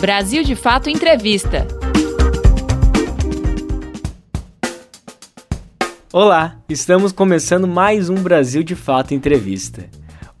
Brasil de Fato Entrevista. Olá, estamos começando mais um Brasil de Fato Entrevista.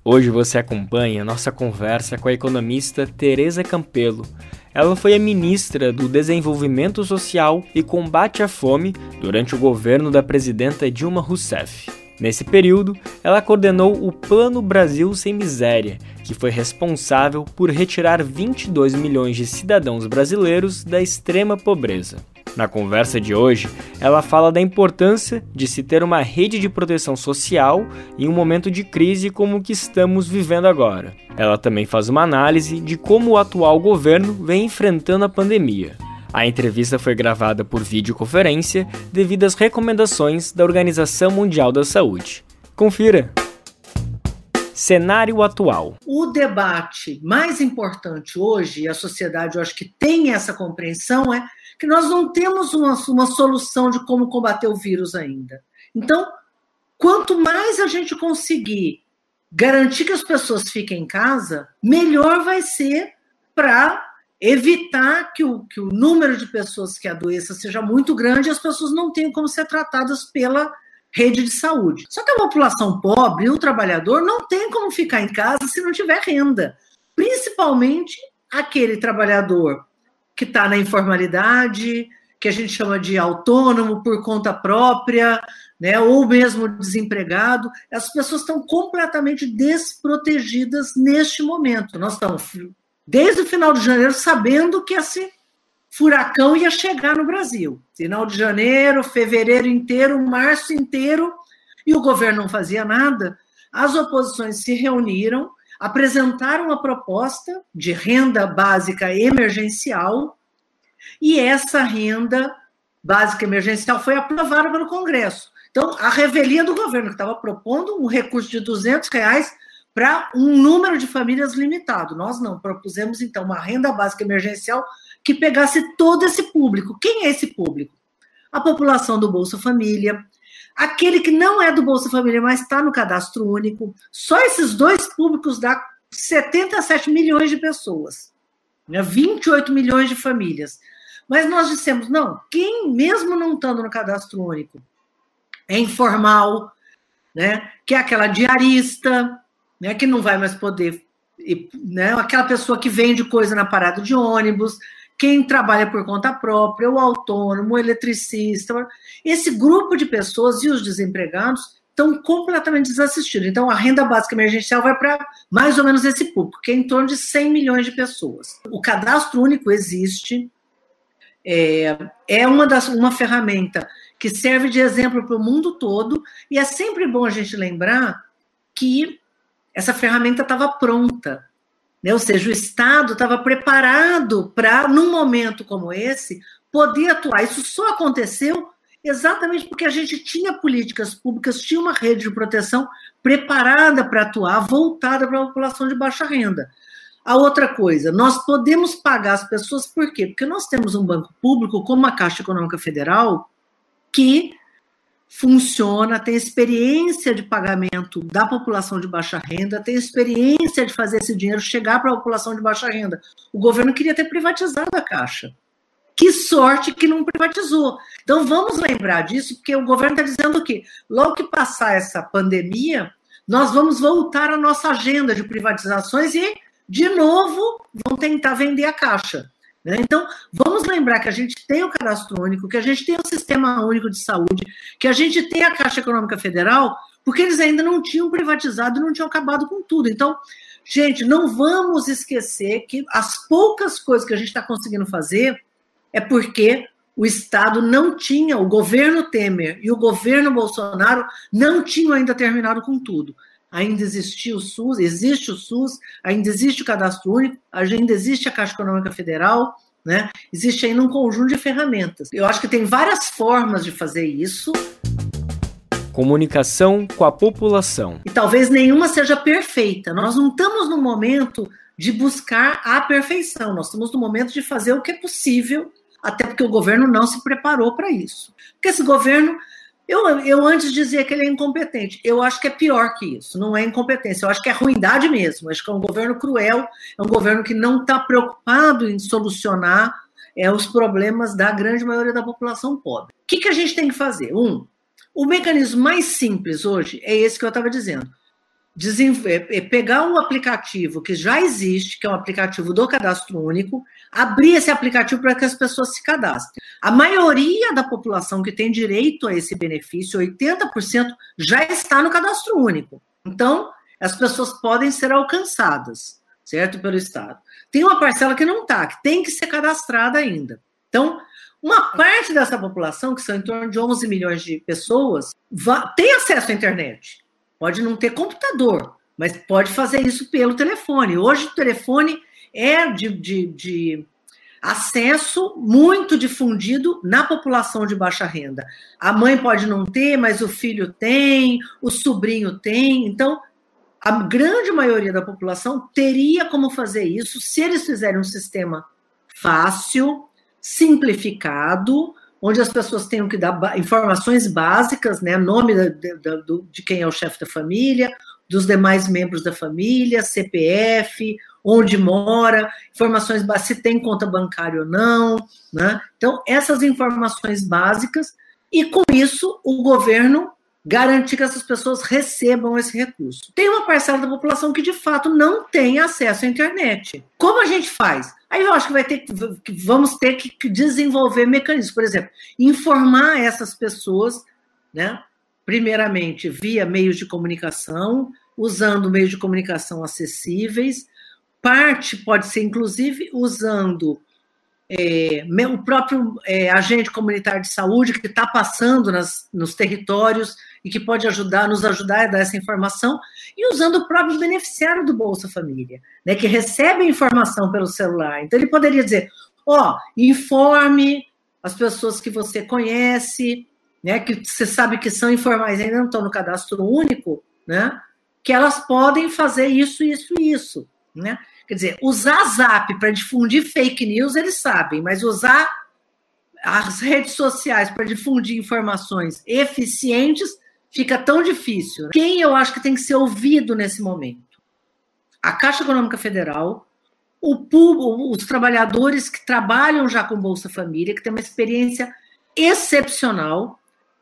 Hoje você acompanha nossa conversa com a economista Teresa Campelo. Ela foi a ministra do Desenvolvimento Social e Combate à Fome durante o governo da presidenta Dilma Rousseff. Nesse período, ela coordenou o Plano Brasil Sem Miséria, que foi responsável por retirar 22 milhões de cidadãos brasileiros da extrema pobreza. Na conversa de hoje, ela fala da importância de se ter uma rede de proteção social em um momento de crise como o que estamos vivendo agora. Ela também faz uma análise de como o atual governo vem enfrentando a pandemia. A entrevista foi gravada por videoconferência devido às recomendações da Organização Mundial da Saúde. Confira! Cenário atual. O debate mais importante hoje, e a sociedade eu acho que tem essa compreensão, é que nós não temos uma, uma solução de como combater o vírus ainda. Então, quanto mais a gente conseguir garantir que as pessoas fiquem em casa, melhor vai ser para evitar que o, que o número de pessoas que a doença seja muito grande e as pessoas não tenham como ser tratadas pela rede de saúde. Só que a população pobre o trabalhador não tem como ficar em casa se não tiver renda, principalmente aquele trabalhador que está na informalidade, que a gente chama de autônomo por conta própria, né, ou mesmo desempregado, as pessoas estão completamente desprotegidas neste momento. Nós estamos desde o final de janeiro, sabendo que esse furacão ia chegar no Brasil. Final de janeiro, fevereiro inteiro, março inteiro, e o governo não fazia nada. As oposições se reuniram, apresentaram uma proposta de renda básica emergencial, e essa renda básica emergencial foi aprovada pelo Congresso. Então, a revelia do governo, que estava propondo um recurso de 200 reais para um número de famílias limitado. Nós não, propusemos então uma renda básica emergencial que pegasse todo esse público. Quem é esse público? A população do Bolsa Família, aquele que não é do Bolsa Família, mas está no cadastro único. Só esses dois públicos dá 77 milhões de pessoas, né? 28 milhões de famílias. Mas nós dissemos, não, quem mesmo não estando no cadastro único é informal, né? que é aquela diarista, né, que não vai mais poder, né, aquela pessoa que vende coisa na parada de ônibus, quem trabalha por conta própria, o autônomo, o eletricista, esse grupo de pessoas e os desempregados estão completamente desassistidos. Então, a renda básica emergencial vai para mais ou menos esse público, que é em torno de 100 milhões de pessoas. O cadastro único existe, é, é uma, das, uma ferramenta que serve de exemplo para o mundo todo, e é sempre bom a gente lembrar que essa ferramenta estava pronta. Né? Ou seja, o Estado estava preparado para, num momento como esse, poder atuar. Isso só aconteceu exatamente porque a gente tinha políticas públicas, tinha uma rede de proteção preparada para atuar, voltada para a população de baixa renda. A outra coisa, nós podemos pagar as pessoas por quê? Porque nós temos um banco público, como a Caixa Econômica Federal, que funciona, tem experiência de pagamento da população de baixa renda, tem experiência de fazer esse dinheiro chegar para a população de baixa renda. O governo queria ter privatizado a Caixa. Que sorte que não privatizou. Então vamos lembrar disso, porque o governo está dizendo que logo que passar essa pandemia, nós vamos voltar à nossa agenda de privatizações e, de novo, vão tentar vender a Caixa. Né? Então, vamos lembrar que a gente tem o cadastro único, que a gente tem o Sistema Único de Saúde, que a gente tem a Caixa Econômica Federal, porque eles ainda não tinham privatizado e não tinham acabado com tudo. Então, gente, não vamos esquecer que as poucas coisas que a gente está conseguindo fazer é porque o Estado não tinha, o governo Temer e o governo Bolsonaro não tinham ainda terminado com tudo. Ainda existia o SUS, existe o SUS, ainda existe o cadastro único, ainda existe a Caixa Econômica Federal, né? Existe ainda um conjunto de ferramentas. Eu acho que tem várias formas de fazer isso. Comunicação com a população. E talvez nenhuma seja perfeita. Nós não estamos no momento de buscar a perfeição, nós estamos no momento de fazer o que é possível, até porque o governo não se preparou para isso. Porque esse governo Eu, eu antes dizia que ele é incompetente. Eu acho que é pior que isso. Não é incompetência. Eu acho que é ruindade mesmo. Eu acho que é um governo cruel. É um governo que não está preocupado em solucionar é, os problemas da grande maioria da população pobre. O que, que a gente tem que fazer? Um, o mecanismo mais simples hoje é esse que eu estava dizendo. É, é pegar um aplicativo que já existe, que é um aplicativo do cadastro único, abrir esse aplicativo para que as pessoas se cadastrem. A maioria da população que tem direito a esse benefício, 80%, já está no cadastro único. Então, as pessoas podem ser alcançadas, certo? Pelo Estado. Tem uma parcela que não está, que tem que ser cadastrada ainda. Então, uma parte dessa população, que são em torno de 11 milhões de pessoas, tem acesso à internet. Pode não ter computador, mas pode fazer isso pelo telefone. Hoje o telefone é de, de, de acesso muito difundido na população de baixa renda. A mãe pode não ter, mas o filho tem, o sobrinho tem. Então, a grande maioria da população teria como fazer isso se eles fizerem um sistema fácil, simplificado, onde as pessoas tenham que dar informações básicas, né, nome da, da, de quem é o chefe da família, dos demais membros da família, CPF, onde mora, informações se tem conta bancária ou não, né? Então essas informações básicas e com isso o governo garantir que essas pessoas recebam esse recurso. Tem uma parcela da população que de fato não tem acesso à internet. Como a gente faz? Aí eu acho que vai ter que vamos ter que desenvolver mecanismos, por exemplo, informar essas pessoas, né? Primeiramente via meios de comunicação, usando meios de comunicação acessíveis. Parte pode ser inclusive usando é, o próprio é, agente comunitário de saúde que está passando nas, nos territórios e que pode ajudar, nos ajudar a dar essa informação, e usando o próprio beneficiário do Bolsa Família, né, que recebe informação pelo celular. Então, ele poderia dizer: ó, oh, informe as pessoas que você conhece, né, que você sabe que são informais, ainda não estão no cadastro único, né, que elas podem fazer isso, isso isso. Né? Quer dizer, usar Zap para difundir fake news, eles sabem, mas usar as redes sociais para difundir informações eficientes fica tão difícil. Quem eu acho que tem que ser ouvido nesse momento? A Caixa Econômica Federal, o, os trabalhadores que trabalham já com Bolsa Família, que tem uma experiência excepcional,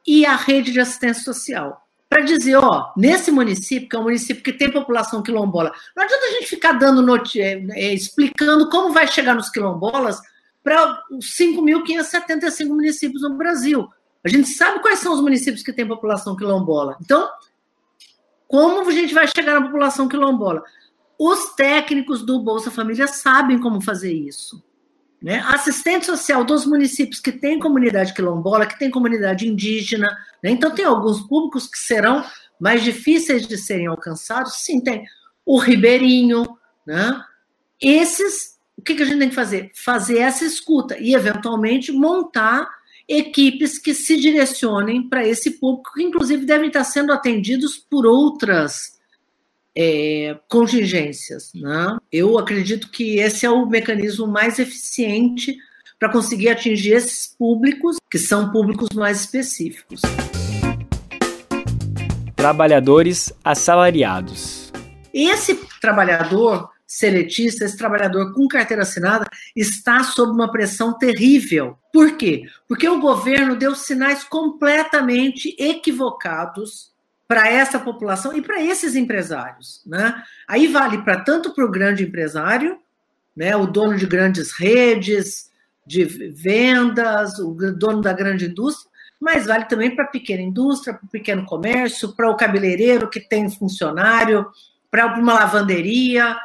e a rede de assistência social. Para dizer, ó, nesse município, que é um município que tem população quilombola, não adianta a gente ficar dando é, é, explicando como vai chegar nos quilombolas para os 5.575 municípios no Brasil. A gente sabe quais são os municípios que têm população quilombola. Então, como a gente vai chegar na população quilombola? Os técnicos do Bolsa Família sabem como fazer isso. Né? Assistente social dos municípios que têm comunidade quilombola, que tem comunidade indígena. Né? Então, tem alguns públicos que serão mais difíceis de serem alcançados. Sim, tem o ribeirinho. Né? Esses, o que, que a gente tem que fazer? Fazer essa escuta e, eventualmente, montar equipes que se direcionem para esse público, que inclusive devem estar sendo atendidos por outras é, contingências. Né? Eu acredito que esse é o mecanismo mais eficiente para conseguir atingir esses públicos, que são públicos mais específicos. Trabalhadores assalariados. Esse trabalhador seletista, esse trabalhador com carteira assinada, está sob uma pressão terrível. Por quê? Porque o governo deu sinais completamente equivocados para essa população e para esses empresários. Né? Aí vale para tanto para o grande empresário, né, o dono de grandes redes de vendas, o dono da grande indústria, mas vale também para a pequena indústria, para o pequeno comércio, para o cabeleireiro que tem funcionário, para uma lavanderia,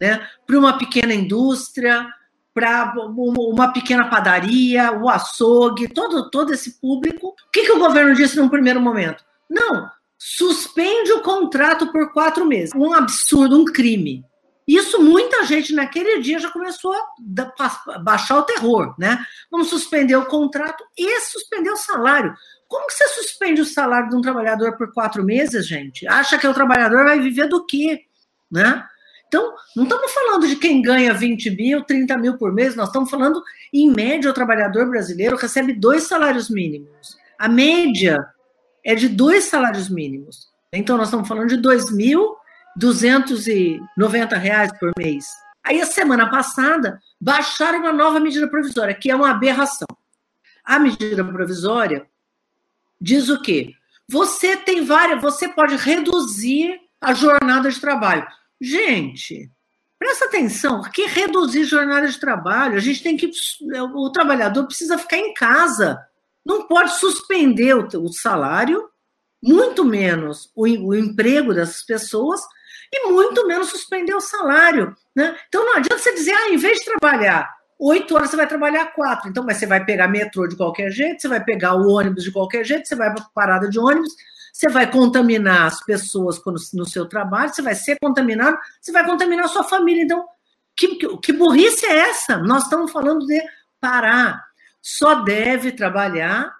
né, para uma pequena indústria, para uma pequena padaria, o açougue, todo, todo esse público. O que, que o governo disse num primeiro momento? Não, suspende o contrato por quatro meses. Um absurdo, um crime. Isso muita gente naquele dia já começou a baixar o terror, né? Vamos suspender o contrato e suspender o salário. Como que você suspende o salário de um trabalhador por quatro meses, gente? Acha que o trabalhador vai viver do quê? Né? Então, não estamos falando de quem ganha 20 mil, 30 mil por mês, nós estamos falando, em média, o trabalhador brasileiro recebe dois salários mínimos. A média é de dois salários mínimos. Então, nós estamos falando de R$ 2.290 por mês. Aí, a semana passada, baixaram uma nova medida provisória, que é uma aberração. A medida provisória diz o quê? Você tem várias, você pode reduzir a jornada de trabalho. Gente, presta atenção, que reduzir jornada de trabalho, a gente tem que. O trabalhador precisa ficar em casa, não pode suspender o, salário, muito menos o, o emprego dessas pessoas, e muito menos suspender o salário. Né? Então não adianta você dizer, ah, em vez de trabalhar oito horas, você vai trabalhar quatro. Então, mas você vai pegar metrô de qualquer jeito, você vai pegar o ônibus de qualquer jeito, você vai para parada de ônibus, você vai contaminar as pessoas no seu trabalho, você vai ser contaminado, você vai contaminar a sua família. Então, que, que burrice é essa? Nós estamos falando de parar. Só deve trabalhar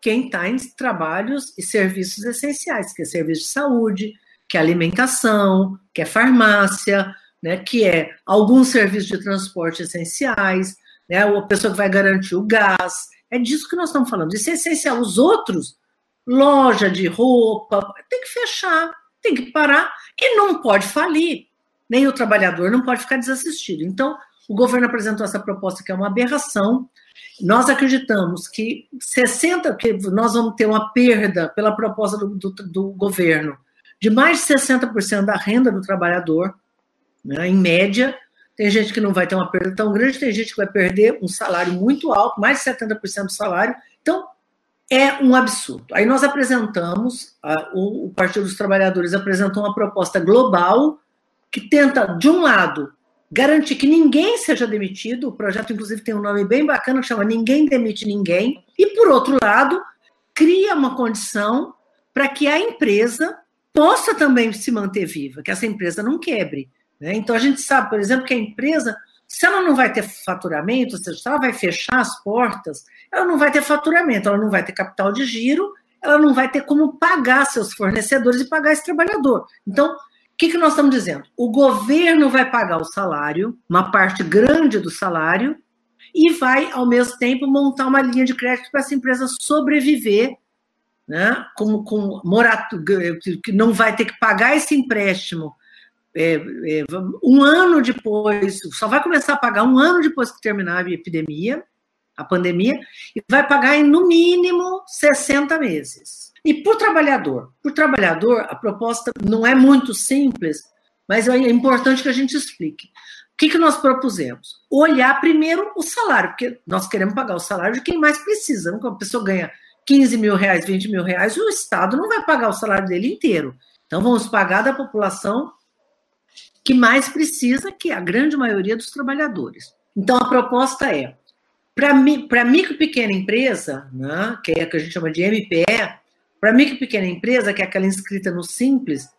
quem está em trabalhos e serviços essenciais, que é serviço de saúde, que é alimentação, que é farmácia, né, que é alguns serviços de transporte essenciais, né, a pessoa que vai garantir o gás. É disso que nós estamos falando. Isso é essencial. Os outros, loja de roupa, tem que fechar, tem que parar e não pode falir. Nem o trabalhador não pode ficar desassistido. Então, o governo apresentou essa proposta que é uma aberração. Nós acreditamos que 60, que nós vamos ter uma perda pela proposta do, do, do governo de mais de 60% da renda do trabalhador, né, em média. Tem gente que não vai ter uma perda tão grande, tem gente que vai perder um salário muito alto, mais de 70% do salário. Então, é um absurdo. Aí nós apresentamos, a, o, o Partido dos Trabalhadores apresentou uma proposta global que tenta, de um lado, garantir que ninguém seja demitido. O projeto, inclusive, tem um nome bem bacana chama Ninguém Demite Ninguém. E, por outro lado, cria uma condição para que a empresa possa também se manter viva, que essa empresa não quebre. Né? Então, a gente sabe, por exemplo, que a empresa, se ela não vai ter faturamento, ou seja, se ela vai fechar as portas, ela não vai ter faturamento, ela não vai ter capital de giro, ela não vai ter como pagar seus fornecedores e pagar esse trabalhador. Então, o que, que nós estamos dizendo? O governo vai pagar o salário, uma parte grande do salário, e vai, ao mesmo tempo, montar uma linha de crédito para essa empresa sobreviver, né? com, com morato, que não vai ter que pagar esse empréstimo é, é, um ano depois, só vai começar a pagar um ano depois que terminar a epidemia, a pandemia, e vai pagar em no mínimo 60 meses. E por trabalhador? Por trabalhador, a proposta não é muito simples, mas é importante que a gente explique. O que, que nós propusemos? Olhar primeiro o salário, porque nós queremos pagar o salário de quem mais precisa. Quando a pessoa ganha 15 mil reais, 20 mil reais, o Estado não vai pagar o salário dele inteiro. Então, vamos pagar da população que mais precisa, que é a grande maioria dos trabalhadores. Então, a proposta é, para micro e pequena empresa, né, que é a que a gente chama de MPE, para micro e pequena empresa, que é aquela inscrita no Simples,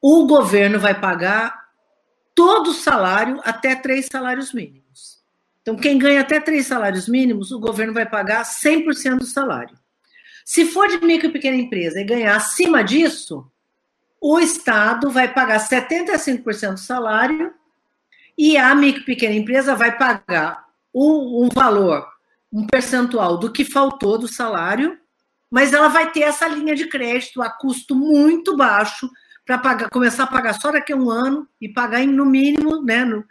o governo vai pagar todo o salário até três salários mínimos. Então, quem ganha até três salários mínimos, o governo vai pagar 100% do salário. Se for de micro e pequena empresa e ganhar acima disso, o Estado vai pagar 75% do salário e a micro pequena empresa vai pagar um, um valor, um percentual do que faltou do salário, mas ela vai ter essa linha de crédito a custo muito baixo para começar a pagar só daqui a um ano e pagar em, no mínimo, né, no,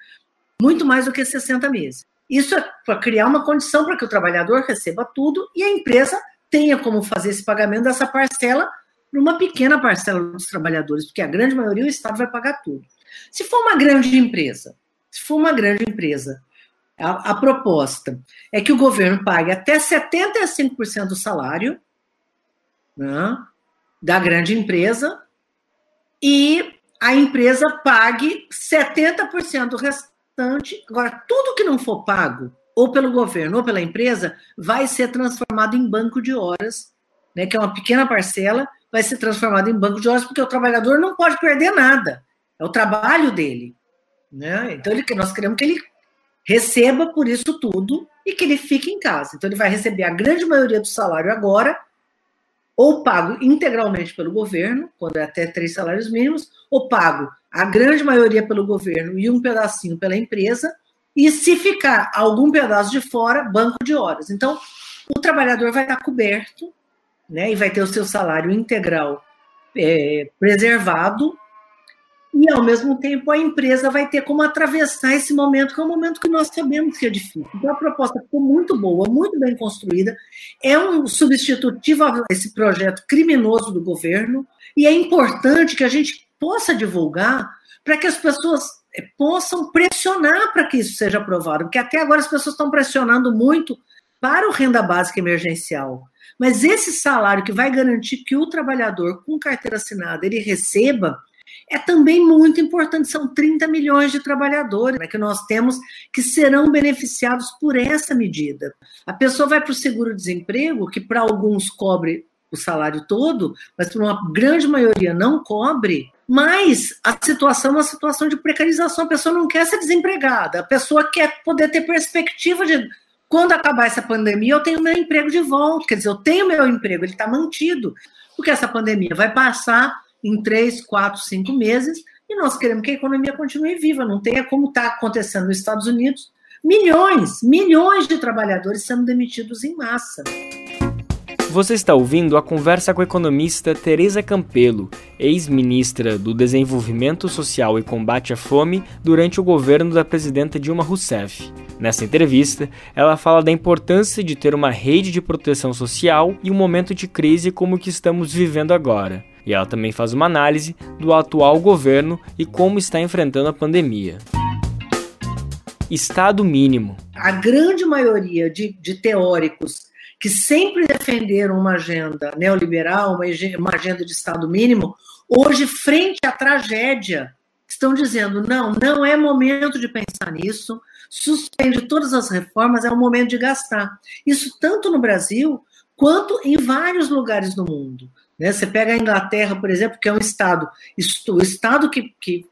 muito mais do que 60 meses. Isso é para criar uma condição para que o trabalhador receba tudo e a empresa tenha como fazer esse pagamento dessa parcela para uma pequena parcela dos trabalhadores, porque a grande maioria o Estado vai pagar tudo. Se for uma grande empresa, se for uma grande empresa, a, a proposta é que o governo pague até 75% do salário né, da grande empresa e a empresa pague 70% do restante. Agora, tudo que não for pago, ou pelo governo ou pela empresa, vai ser transformado em banco de horas, né, que é uma pequena parcela, vai ser transformado em banco de horas, porque o trabalhador não pode perder nada. É o trabalho dele. Né? Então, ele, nós queremos que ele receba por isso tudo e que ele fique em casa. Então, ele vai receber a grande maioria do salário agora, ou pago integralmente pelo governo, quando é até três salários mínimos, ou pago a grande maioria pelo governo e um pedacinho pela empresa, e se ficar algum pedaço de fora, banco de horas. Então, o trabalhador vai estar coberto né, e vai ter o seu salário integral é, preservado, e ao mesmo tempo a empresa vai ter como atravessar esse momento, que é um momento que nós sabemos que é difícil. Então a proposta ficou muito boa, muito bem construída, é um substitutivo a esse projeto criminoso do governo, e é importante que a gente possa divulgar para que as pessoas eh, possam pressionar para que isso seja aprovado, porque até agora as pessoas estão pressionando muito para o renda básica emergencial. Mas esse salário que vai garantir que o trabalhador com carteira assinada ele receba é também muito importante. São 30 milhões de trabalhadores né, que nós temos que serão beneficiados por essa medida. A pessoa vai para o seguro-desemprego, que para alguns cobre o salário todo, mas para uma grande maioria não cobre. Mas a situação é uma situação de precarização. A pessoa não quer ser desempregada, a pessoa quer poder ter perspectiva de quando acabar essa pandemia, eu tenho meu emprego de volta. Quer dizer, eu tenho meu emprego, ele está mantido, porque essa pandemia vai passar em três, quatro, cinco meses, e nós queremos que a economia continue viva, não tenha como está acontecendo nos Estados Unidos, milhões, milhões de trabalhadores sendo demitidos em massa. Você está ouvindo a conversa com a economista Teresa Campelo, ex-ministra do Desenvolvimento Social e Combate à Fome durante o governo da presidenta Dilma Rousseff. Nessa entrevista, ela fala da importância de ter uma rede de proteção social em um momento de crise como o que estamos vivendo agora. E ela também faz uma análise do atual governo e como está enfrentando a pandemia. Estado mínimo. A grande maioria de, de teóricos que sempre defenderam uma agenda neoliberal, uma agenda de Estado mínimo, hoje, frente à tragédia, estão dizendo: não, não é momento de pensar nisso, suspende todas as reformas, é o momento de gastar. Isso tanto no Brasil quanto em vários lugares do mundo. Né? Você pega a Inglaterra, por exemplo, que é um estado, o estado que, que,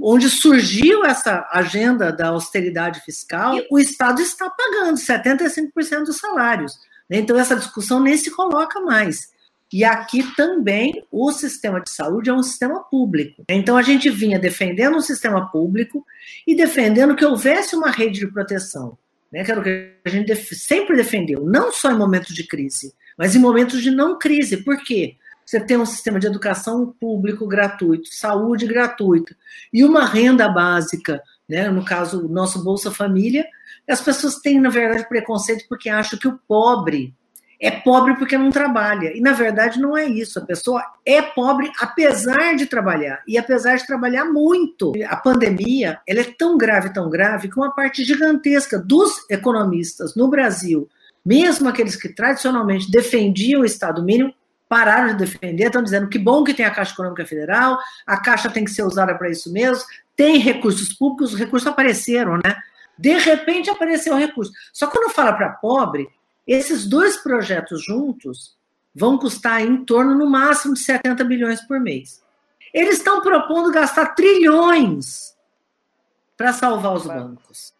onde surgiu essa agenda da austeridade fiscal, o estado está pagando 75% dos salários. Né? Então, essa discussão nem se coloca mais. E aqui também o sistema de saúde é um sistema público. Então, a gente vinha defendendo um sistema público e defendendo que houvesse uma rede de proteção. Né? Que era o que a gente sempre defendeu, não só em momentos de crise, mas em momentos de não crise. Por quê? Você tem um sistema de educação público gratuito, saúde gratuita e uma renda básica, né? no caso, o nosso Bolsa Família, as pessoas têm, na verdade, preconceito porque acham que o pobre é pobre porque não trabalha. E, na verdade, não é isso. A pessoa é pobre apesar de trabalhar, e apesar de trabalhar muito. A pandemia ela é tão grave, tão grave, que uma parte gigantesca dos economistas no Brasil, mesmo aqueles que tradicionalmente defendiam o Estado mínimo, pararam de defender, estão dizendo que bom que tem a Caixa Econômica Federal, a Caixa tem que ser usada para isso mesmo, tem recursos públicos, os recursos apareceram, né? De repente apareceu o recurso. Só que quando fala para pobre, esses dois projetos juntos vão custar em torno, no máximo, de 70 bilhões por mês. Eles estão propondo gastar trilhões para salvar os bancos.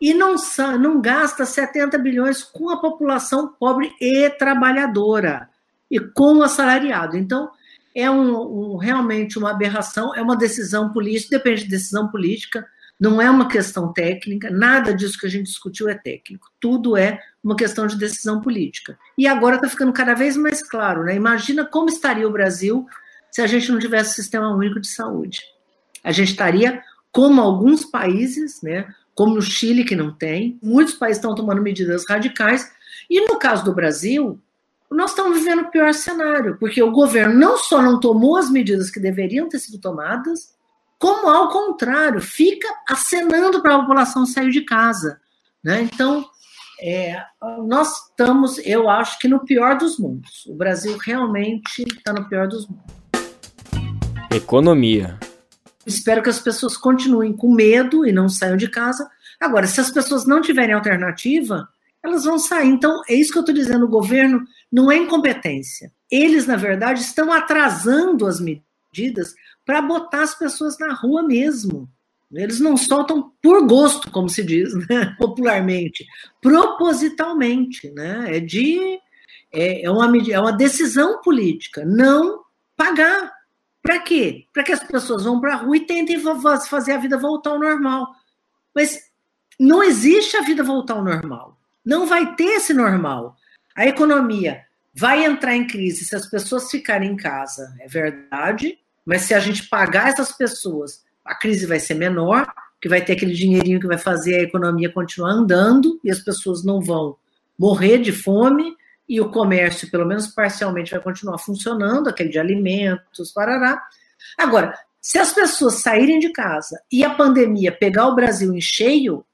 E não, não gasta 70 bilhões com a população pobre e trabalhadora e com o assalariado. Então, é um, um, realmente uma aberração, é uma decisão política, depende de decisão política, não é uma questão técnica, nada disso que a gente discutiu é técnico, tudo é uma questão de decisão política. E agora está ficando cada vez mais claro, né? Imagina como estaria o Brasil se a gente não tivesse sistema único de saúde. A gente estaria como alguns países, né? Como o Chile, que não tem, muitos países estão tomando medidas radicais, e no caso do Brasil, nós estamos vivendo o pior cenário, porque o governo não só não tomou as medidas que deveriam ter sido tomadas, como ao contrário, fica acenando para a população sair de casa. Né? Então, é, nós estamos, eu acho que no pior dos mundos. O Brasil realmente está no pior dos mundos. Economia. Espero que as pessoas continuem com medo e não saiam de casa. Agora, se as pessoas não tiverem alternativa, elas vão sair. Então, é isso que eu estou dizendo: o governo não é incompetência. Eles, na verdade, estão atrasando as medidas para botar as pessoas na rua mesmo. Eles não soltam por gosto, como se diz né? popularmente, propositalmente. Né? É, de, é, é, uma, é uma decisão política não pagar. Para quê? Para que as pessoas vão para a rua e tentem fazer a vida voltar ao normal. Mas não existe a vida voltar ao normal. Não vai ter esse normal. A economia vai entrar em crise se as pessoas ficarem em casa, é verdade, mas se a gente pagar essas pessoas, a crise vai ser menor, que vai ter aquele dinheirinho que vai fazer a economia continuar andando e as pessoas não vão morrer de fome e o comércio, pelo menos parcialmente, vai continuar funcionando, aquele de alimentos, parará. Agora, se as pessoas saírem de casa e a pandemia pegar o Brasil em cheio,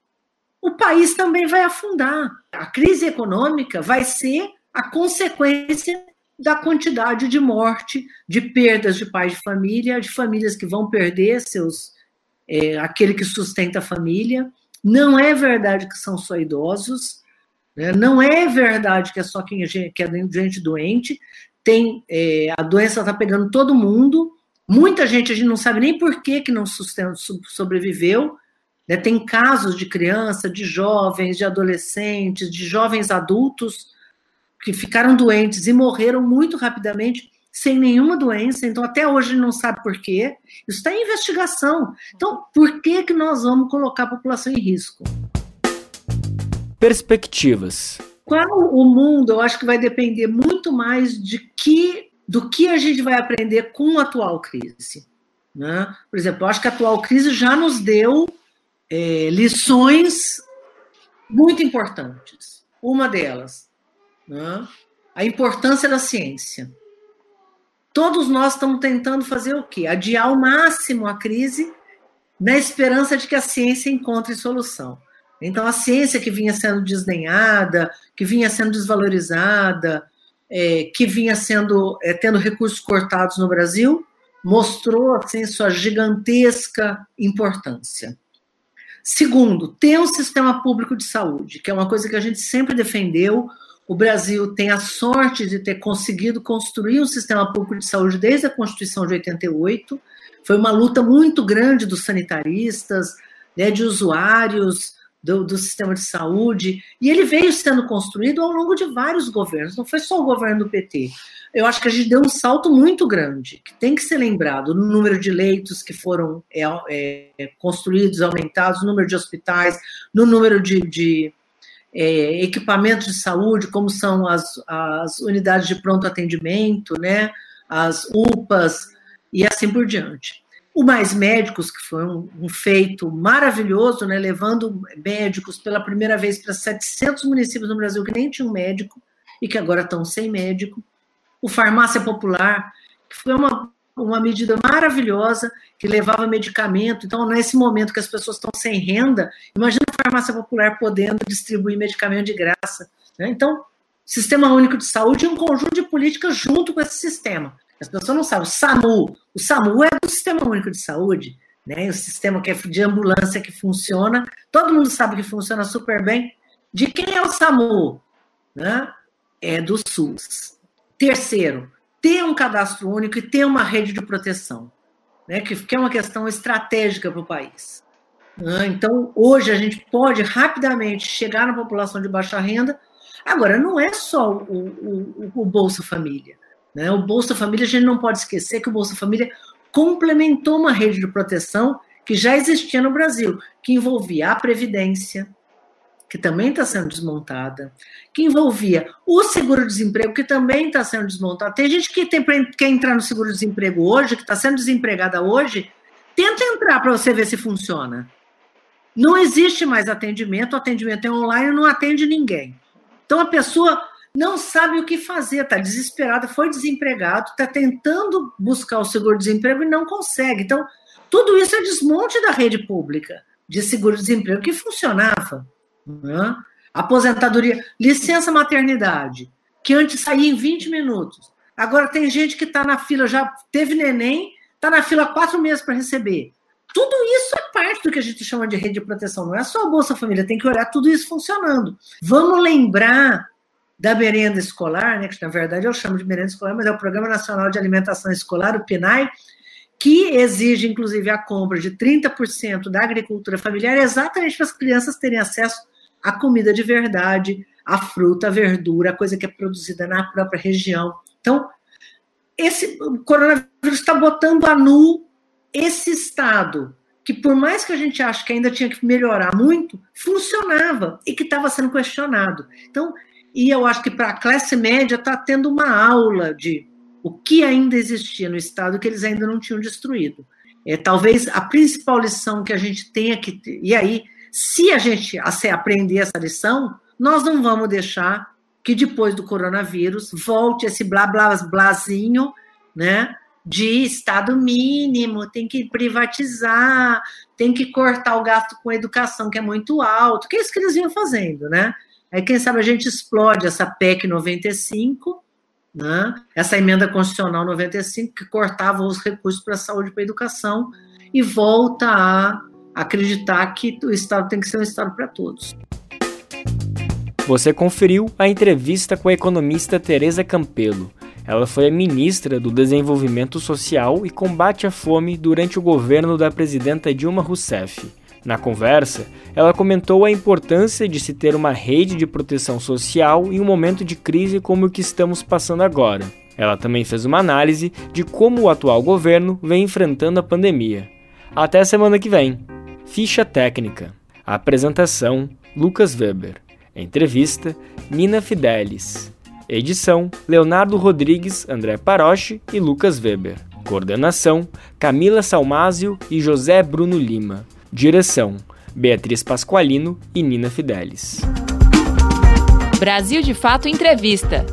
o país também vai afundar. A crise econômica vai ser a consequência da quantidade de morte, de perdas de pais de família, de famílias que vão perder seus é, aquele que sustenta a família. Não é verdade que são só idosos, né? não é verdade que é só quem que é gente doente. Tem é, a doença está pegando todo mundo. Muita gente a gente não sabe nem por que, que não sustenta, sobreviveu. Né? Tem casos de criança, de jovens, de adolescentes, de jovens adultos que ficaram doentes e morreram muito rapidamente sem nenhuma doença, então até hoje não sabe por quê. Isso está em investigação. Então, por que, que nós vamos colocar a população em risco? Perspectivas. Qual o mundo, eu acho que vai depender muito mais de que, do que a gente vai aprender com a atual crise. Né? Por exemplo, eu acho que a atual crise já nos deu é, lições muito importantes. Uma delas, né? a importância da ciência. Todos nós estamos tentando fazer o quê? Adiar ao máximo a crise na esperança de que a ciência encontre solução. Então, a ciência que vinha sendo desdenhada, que vinha sendo desvalorizada, é, que vinha sendo é, tendo recursos cortados no Brasil, mostrou assim, sua gigantesca importância. Segundo, ter um sistema público de saúde, que é uma coisa que a gente sempre defendeu, o Brasil tem a sorte de ter conseguido construir um sistema público de saúde desde a Constituição de 88. Foi uma luta muito grande dos sanitaristas, né, de usuários do, do, sistema de saúde, e ele veio sendo construído ao longo de vários governos, não foi só o governo do PT. Eu acho que a gente deu um salto muito grande, que tem que ser lembrado, no número de leitos que foram é, é, construídos, aumentados, no número de hospitais, no número de, de é, equipamentos de saúde, como são as, as unidades de pronto atendimento, né, as UPAs e assim por diante. O Mais Médicos, que foi um, um feito maravilhoso, né, levando médicos pela primeira vez para 700 municípios no Brasil que nem tinham médico e que agora estão sem médico. O Farmácia Popular, que foi uma uma medida maravilhosa que levava medicamento. Então, nesse momento que as pessoas estão sem renda, imagina a farmácia popular podendo distribuir medicamento de graça. Né? Então, Sistema Único de Saúde e um conjunto de políticas junto com esse sistema. As pessoas não sabem. O SAMU, o SAMU é do Sistema Único de Saúde, né? o sistema que é de ambulância que funciona. Todo mundo sabe que funciona super bem. De quem é o SAMU? Né? É do SUS. Terceiro, ter um cadastro único e ter uma rede de proteção, né, que, que é uma questão estratégica para o país. Né? Então, hoje a gente pode rapidamente chegar na população de baixa renda. Agora, não é só o, o, o Bolsa Família. Né? O Bolsa Família, a gente não pode esquecer que o Bolsa Família complementou uma rede de proteção que já existia no Brasil, que envolvia a Previdência, que também está sendo desmontada, que envolvia o seguro-desemprego, que também está sendo desmontado. Tem gente que tem, quer entrar no seguro-desemprego hoje, que está sendo desempregada hoje, tenta entrar para você ver se funciona. Não existe mais atendimento, o atendimento é online, não atende ninguém. Então a pessoa não sabe o que fazer, está desesperada, foi desempregado, está tentando buscar o seguro-desemprego e não consegue. Então, tudo isso é desmonte da rede pública de seguro-desemprego que funcionava. Né? Aposentadoria, licença maternidade, que antes saía em 20 minutos. Agora tem gente que está na fila, já teve neném, está na fila quatro meses para receber. Tudo isso é parte do que a gente chama de rede de proteção, não é só a Bolsa Família, tem que olhar tudo isso funcionando. Vamos lembrar da merenda escolar, né, que na verdade eu chamo de merenda escolar, mas é o Programa Nacional de Alimentação Escolar, o PNAE, que exige, inclusive, a compra de 30% da agricultura familiar, exatamente para as crianças terem acesso a comida de verdade, a fruta, a verdura, coisa que é produzida na própria região. Então, esse coronavírus está botando a nu esse estado que, por mais que a gente ache que ainda tinha que melhorar muito, funcionava e que estava sendo questionado. Então, e eu acho que para a classe média está tendo uma aula de o que ainda existia no Estado que eles ainda não tinham destruído. É, talvez a principal lição que a gente tenha que ter, e aí, se a gente aprender essa lição, nós não vamos deixar que depois do coronavírus volte esse blá blá blazinho, né? De estado mínimo, tem que privatizar, tem que cortar o gasto com educação, que é muito alto, que é isso que eles vinham fazendo, né? Aí, quem sabe, a gente explode essa PEC 95, né? essa emenda constitucional 95, que cortava os recursos para a saúde e para a educação, e volta a acreditar que o Estado tem que ser um Estado para todos. Você conferiu a entrevista com a economista Tereza Campelo. Ela foi a ministra do Desenvolvimento Social e Combate à Fome durante o governo da presidenta Dilma Rousseff. Na conversa, ela comentou a importância de se ter uma rede de proteção social em um momento de crise como o que estamos passando agora. Ela também fez uma análise de como o atual governo vem enfrentando a pandemia. Até semana que vem. Ficha técnica. apresentação: Lucas Weber. Entrevista: Nina Fidelis. Edição: Leonardo Rodrigues, André Paroche e Lucas Weber. Coordenação: Camila Salmásio e José Bruno Lima. Direção: Beatriz Pasqualino e Nina Fidelis. Brasil de Fato Entrevista.